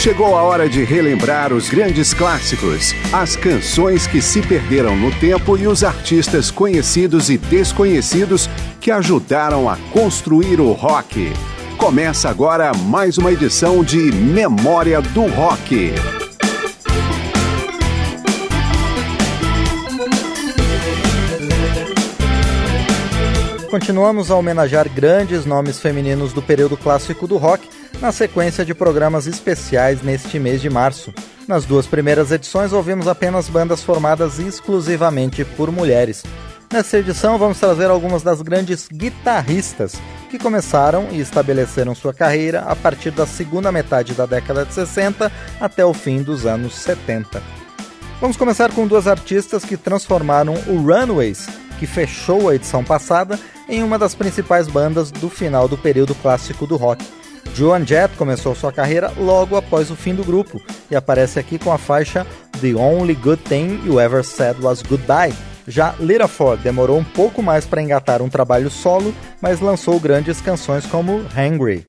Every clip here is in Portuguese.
Chegou a hora de relembrar os grandes clássicos, as canções que se perderam no tempo e os artistas conhecidos e desconhecidos que ajudaram a construir o rock. Começa agora mais uma edição de Memória do Rock. Continuamos a homenagear grandes nomes femininos do período clássico do rock na sequência de programas especiais neste mês de março. Nas duas primeiras edições, ouvimos apenas bandas formadas exclusivamente por mulheres. Nesta edição, vamos trazer algumas das grandes guitarristas que começaram e estabeleceram sua carreira a partir da segunda metade da década de 60 até o fim dos anos 70. Vamos começar com duas artistas que transformaram o Runaways, que fechou a edição passada, em uma das principais bandas do final do período clássico do rock. Joan Jett começou sua carreira logo após o fim do grupo e aparece aqui com a faixa The Only Good Thing You Ever Said Was Goodbye. Já Lita Ford demorou um pouco mais para engatar um trabalho solo, mas lançou grandes canções como Hungry.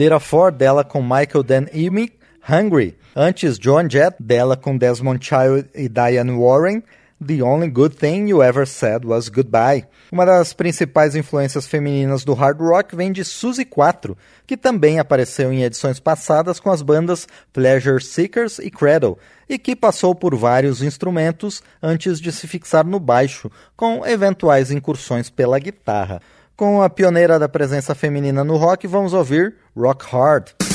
Lira Ford, dela com Michael Dan Emick, Hungry. Antes, Joan Jett, dela com Desmond Child e Diane Warren, The Only Good Thing You Ever Said Was Goodbye. Uma das principais influências femininas do hard rock vem de Suzy 4, que também apareceu em edições passadas com as bandas Pleasure Seekers e Cradle, e que passou por vários instrumentos antes de se fixar no baixo, com eventuais incursões pela guitarra. Com a pioneira da presença feminina no rock, vamos ouvir Rock Hard.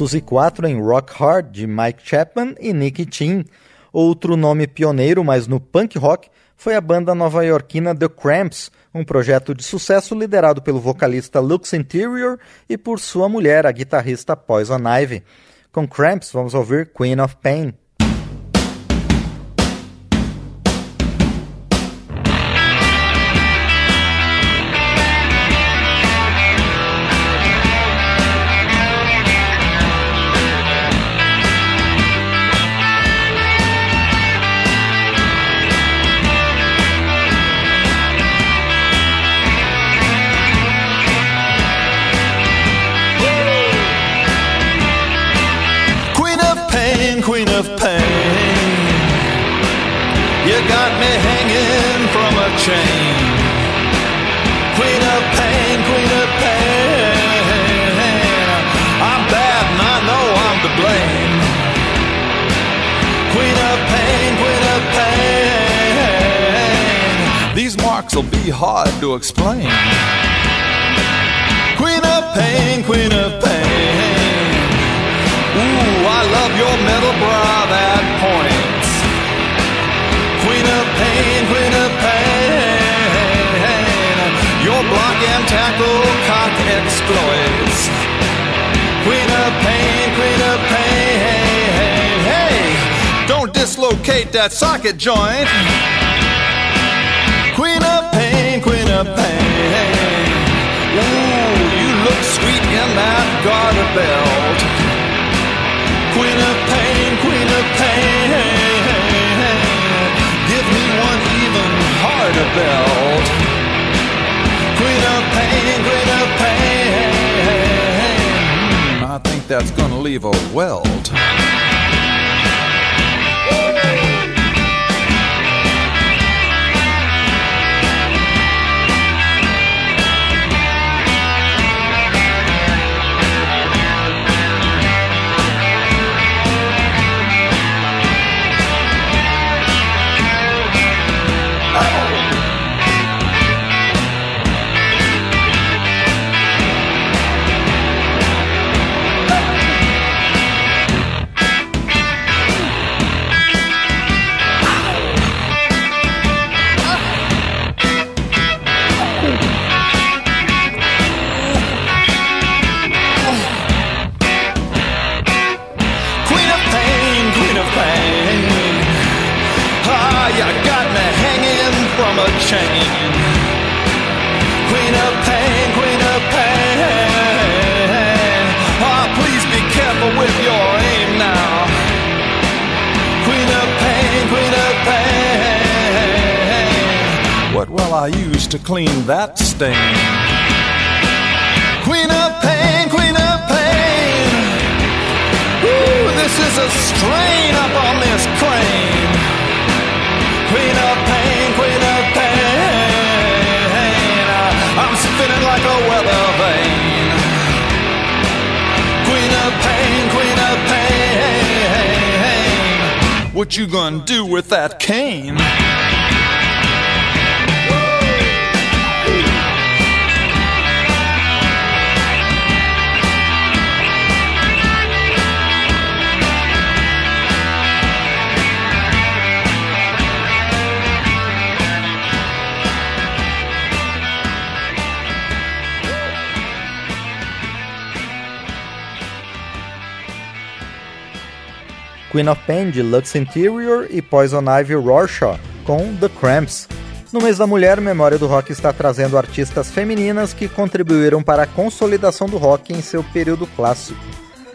Suzy 4 em Rock Hard, de Mike Chapman e Nicky Chin. Outro nome pioneiro, mas no punk rock, foi a banda nova-iorquina The Cramps, um projeto de sucesso liderado pelo vocalista Lux Interior e por sua mulher, a guitarrista Poison Ivy. Com Cramps, vamos ouvir Queen of Pain. Explain. Queen of pain, queen of pain. Ooh, I love your metal bra that points. Queen of pain, queen of pain. Your block and tackle cock exploits. Queen of pain, queen of pain. Hey, don't dislocate that socket joint. Of pain. Ooh, you look sweet in that garter belt. Queen of pain, queen of pain. Give me one even harder belt. Queen of pain, queen of pain. Hmm, I think that's gonna leave a welt. I used to clean that stain. Queen of pain, queen of pain. Ooh, this is a strain up on this crane. Queen of pain, queen of pain. I'm spinning like a weather vane. Queen of pain, queen of pain. What you gonna do with that cane? Queen of Pain de Lux Interior e Poison Ivy Rorschach com The Cramps. No mês da mulher, Memória do Rock está trazendo artistas femininas que contribuíram para a consolidação do rock em seu período clássico.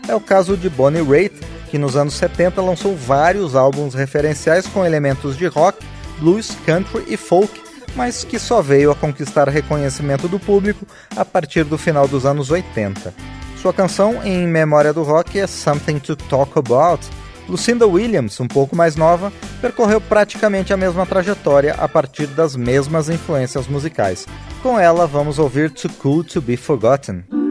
É o caso de Bonnie Raitt, que nos anos 70 lançou vários álbuns referenciais com elementos de rock, blues, country e folk, mas que só veio a conquistar reconhecimento do público a partir do final dos anos 80. Sua canção em memória do rock é Something to Talk About, Lucinda Williams, um pouco mais nova, percorreu praticamente a mesma trajetória a partir das mesmas influências musicais. Com ela, vamos ouvir Too Cool to Be Forgotten.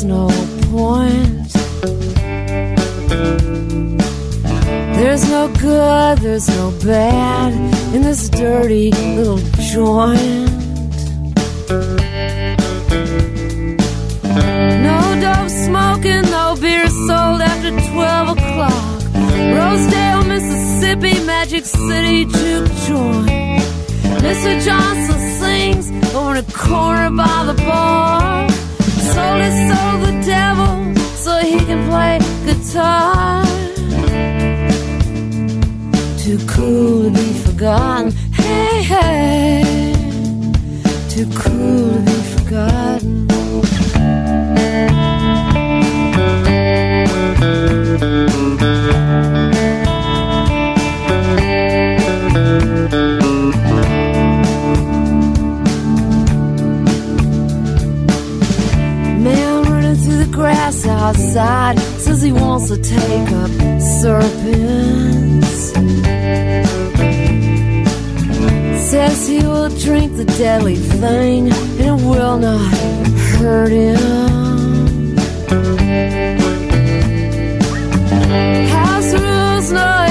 There's no point. There's no good, there's no bad in this dirty little joint. No dope smoking, no beer sold after 12 o'clock. Rosedale, Mississippi, Magic City juke joint. Mr. Johnson sings over in the corner by the bar. Sold his soul the devil so he can play guitar. Too cool to be forgotten. Hey, hey. Too cool to be forgotten. Outside says he wants to take up serpents. Says he will drink the deadly thing and it will not hurt him. House rules, no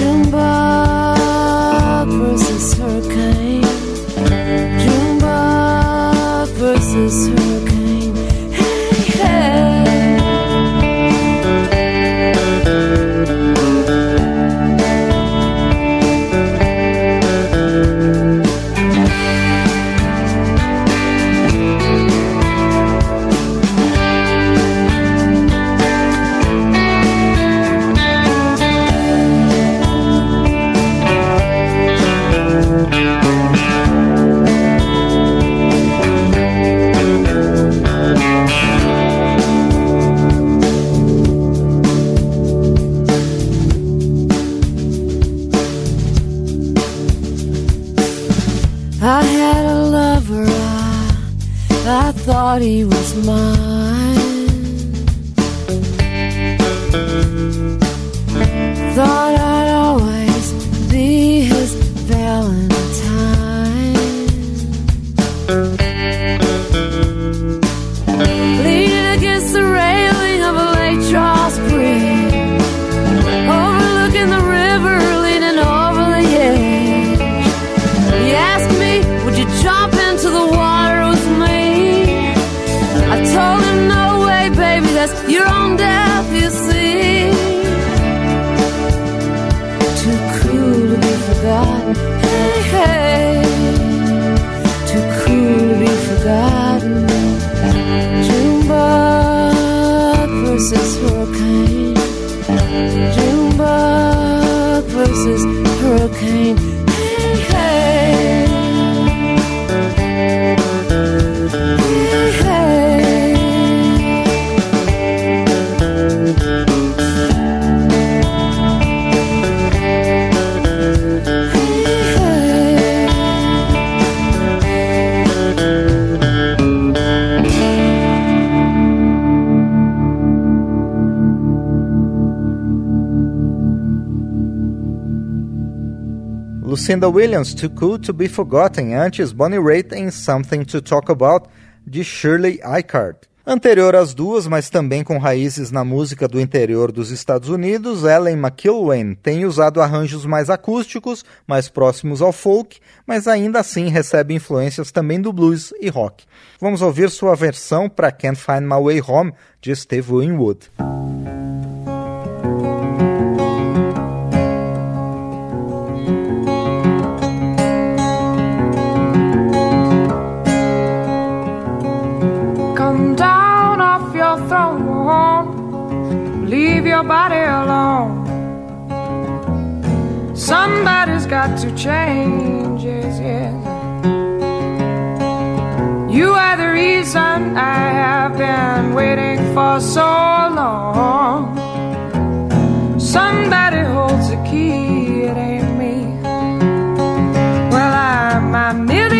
young Bob versus hurricane. kind Lucinda Williams, Too Cool to Be Forgotten, antes Bonnie Raitt em Something to Talk About, de Shirley Icard. Anterior às duas, mas também com raízes na música do interior dos Estados Unidos, Ellen McIlwain tem usado arranjos mais acústicos, mais próximos ao folk, mas ainda assim recebe influências também do blues e rock. Vamos ouvir sua versão para Can't Find My Way Home, de Steve Winwood. Your body alone. Somebody's got to change, yes, yes. You are the reason I have been waiting for so long. Somebody holds the key, it ain't me. Well, I'm million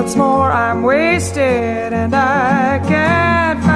What's more, I'm wasted and I can't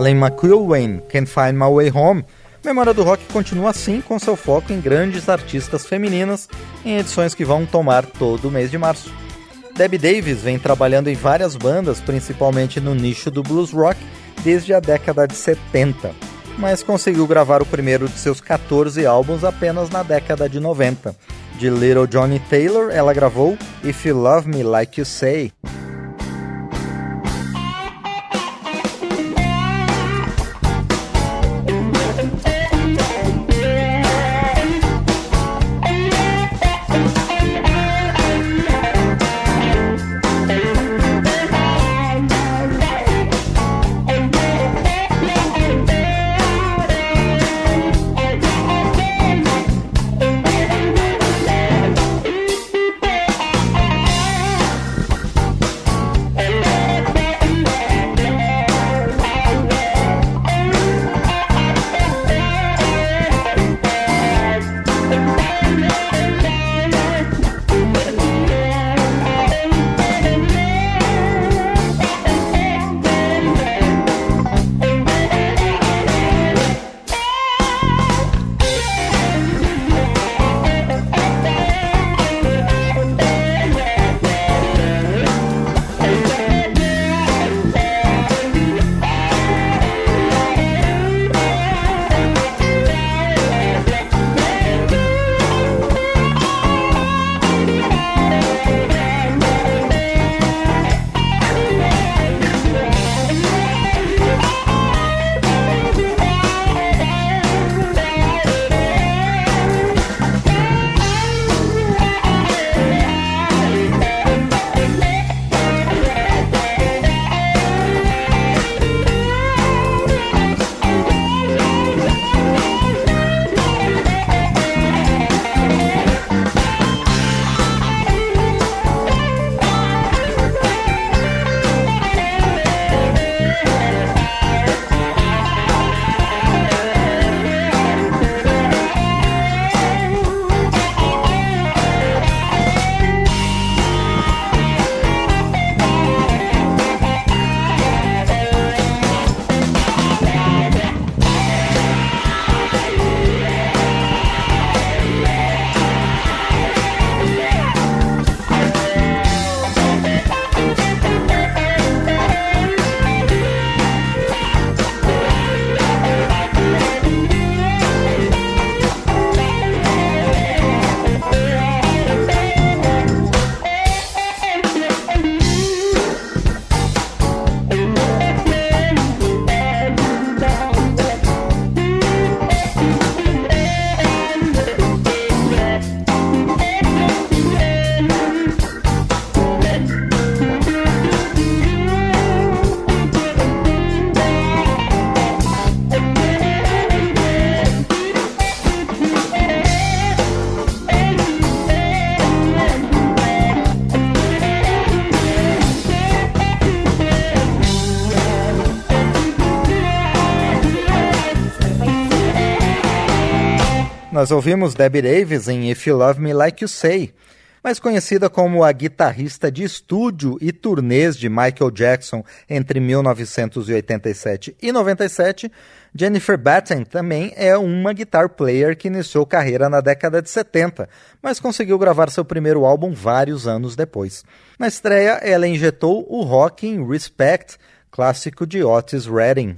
Ellen McIlwain, Can't Find My Way Home. Memória do Rock continua assim, com seu foco em grandes artistas femininas, em edições que vão tomar todo o mês de março. Debbie Davis vem trabalhando em várias bandas, principalmente no nicho do blues rock, desde a década de 70, mas conseguiu gravar o primeiro de seus 14 álbuns apenas na década de 90. De Little Johnny Taylor, ela gravou If You Love Me Like You Say. Nós ouvimos Debbie Davis em If You Love Me Like You Say, mais conhecida como a guitarrista de estúdio e turnês de Michael Jackson entre 1987 e 97, Jennifer Batten também é uma guitar player que iniciou carreira na década de 70, mas conseguiu gravar seu primeiro álbum vários anos depois. Na estreia, ela injetou o rock em Respect, clássico de Otis Redding.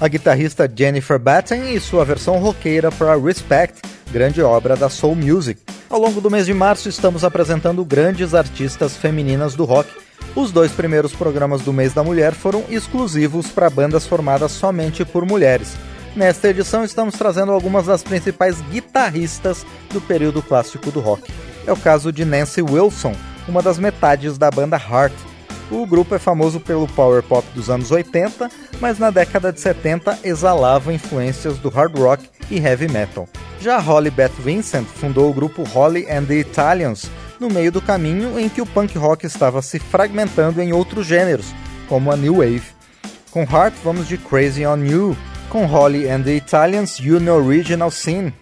A guitarrista Jennifer Batten e sua versão roqueira para Respect, grande obra da Soul Music. Ao longo do mês de março, estamos apresentando grandes artistas femininas do rock. Os dois primeiros programas do mês da mulher foram exclusivos para bandas formadas somente por mulheres. Nesta edição, estamos trazendo algumas das principais guitarristas do período clássico do rock. É o caso de Nancy Wilson, uma das metades da banda Heart, o grupo é famoso pelo power pop dos anos 80, mas na década de 70 exalava influências do hard rock e heavy metal. Já Holly Beth Vincent fundou o grupo Holly and the Italians, no meio do caminho em que o punk rock estava se fragmentando em outros gêneros, como a New Wave. Com Heart, vamos de Crazy on You, com Holly and the Italians You Know Original Sin.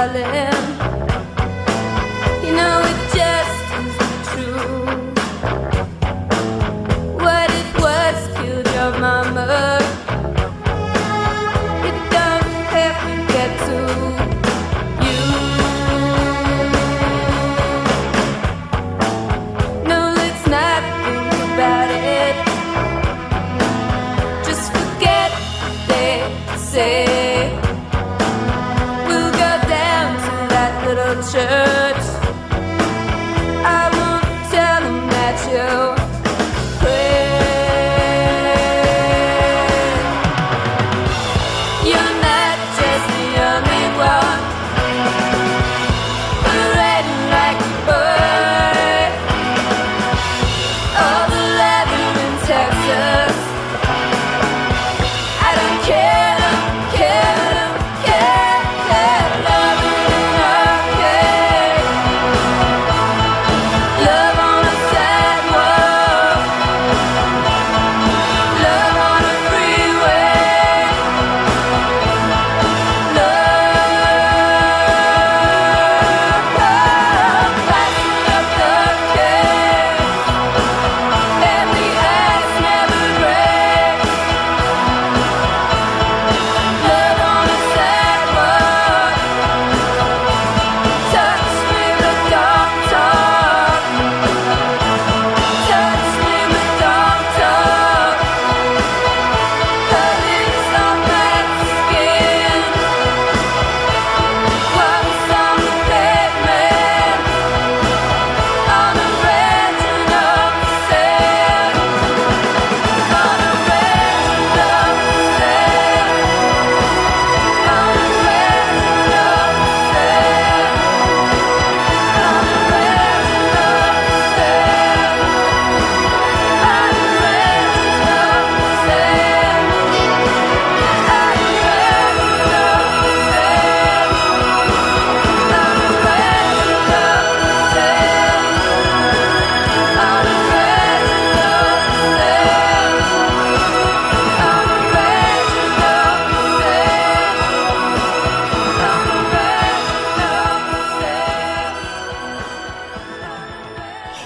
Jerusalem.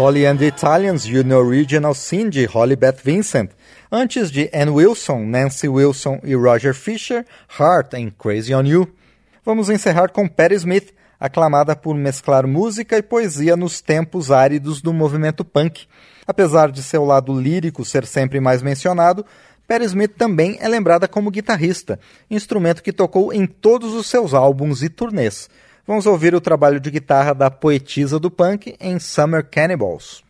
Holly and the Italians e o Original Sin de Holly Beth Vincent, antes de Ann Wilson, Nancy Wilson e Roger Fisher, Heart em Crazy on You. Vamos encerrar com Patti Smith, aclamada por mesclar música e poesia nos tempos áridos do movimento punk. Apesar de seu lado lírico ser sempre mais mencionado, Patti Smith também é lembrada como guitarrista, instrumento que tocou em todos os seus álbuns e turnês. Vamos ouvir o trabalho de guitarra da poetisa do punk em Summer Cannibals.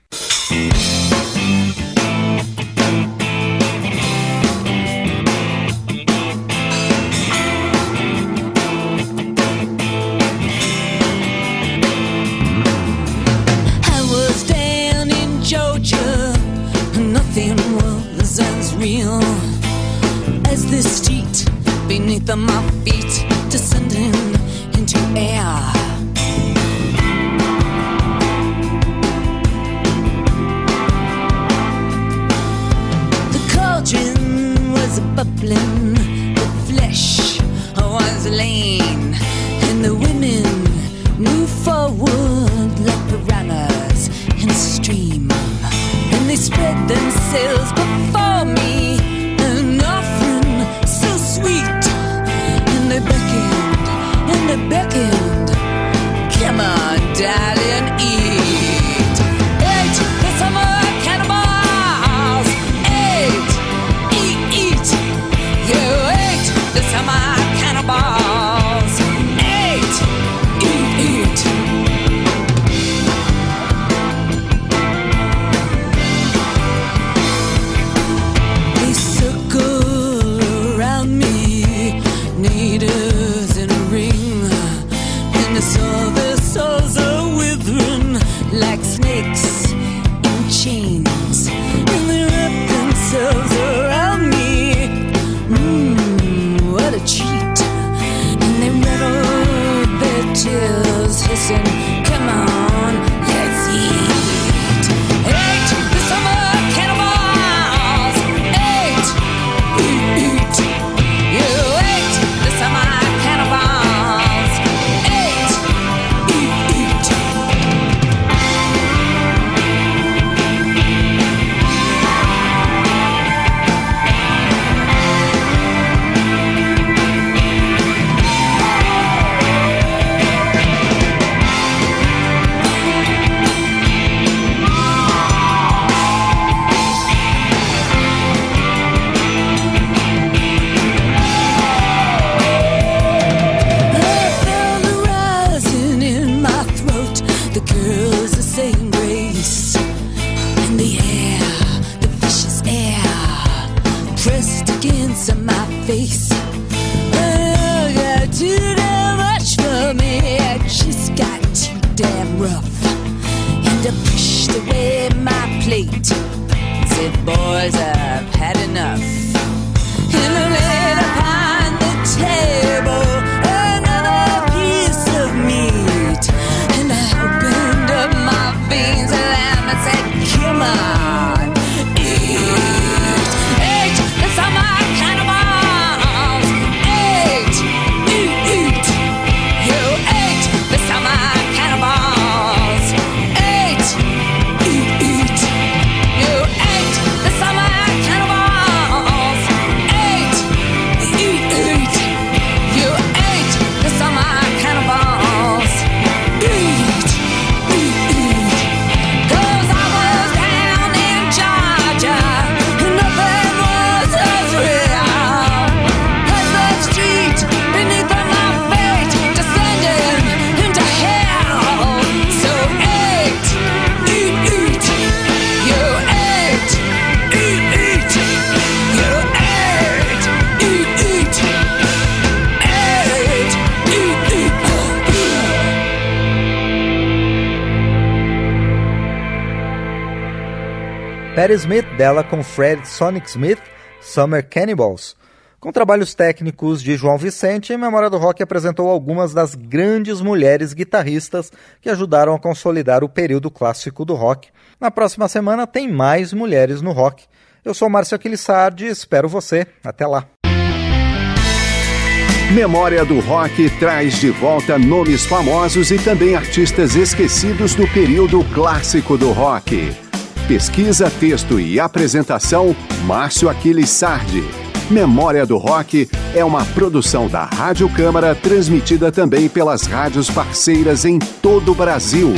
as the street beneath my feet into air. The cauldron was bubbling, the flesh was lean, and the women moved forward like piranhas in a stream. And they spread themselves before me, on, Patti Smith dela com Fred Sonic Smith, Summer Cannibals. Com trabalhos técnicos de João Vicente, Memória do Rock apresentou algumas das grandes mulheres guitarristas que ajudaram a consolidar o período clássico do rock. Na próxima semana tem mais mulheres no rock. Eu sou Márcio Aquilissardi espero você. Até lá. Memória do Rock traz de volta nomes famosos e também artistas esquecidos do período clássico do rock. Pesquisa, texto e apresentação, Márcio Aquiles Sardi. Memória do Rock é uma produção da Rádio Câmara, transmitida também pelas rádios parceiras em todo o Brasil.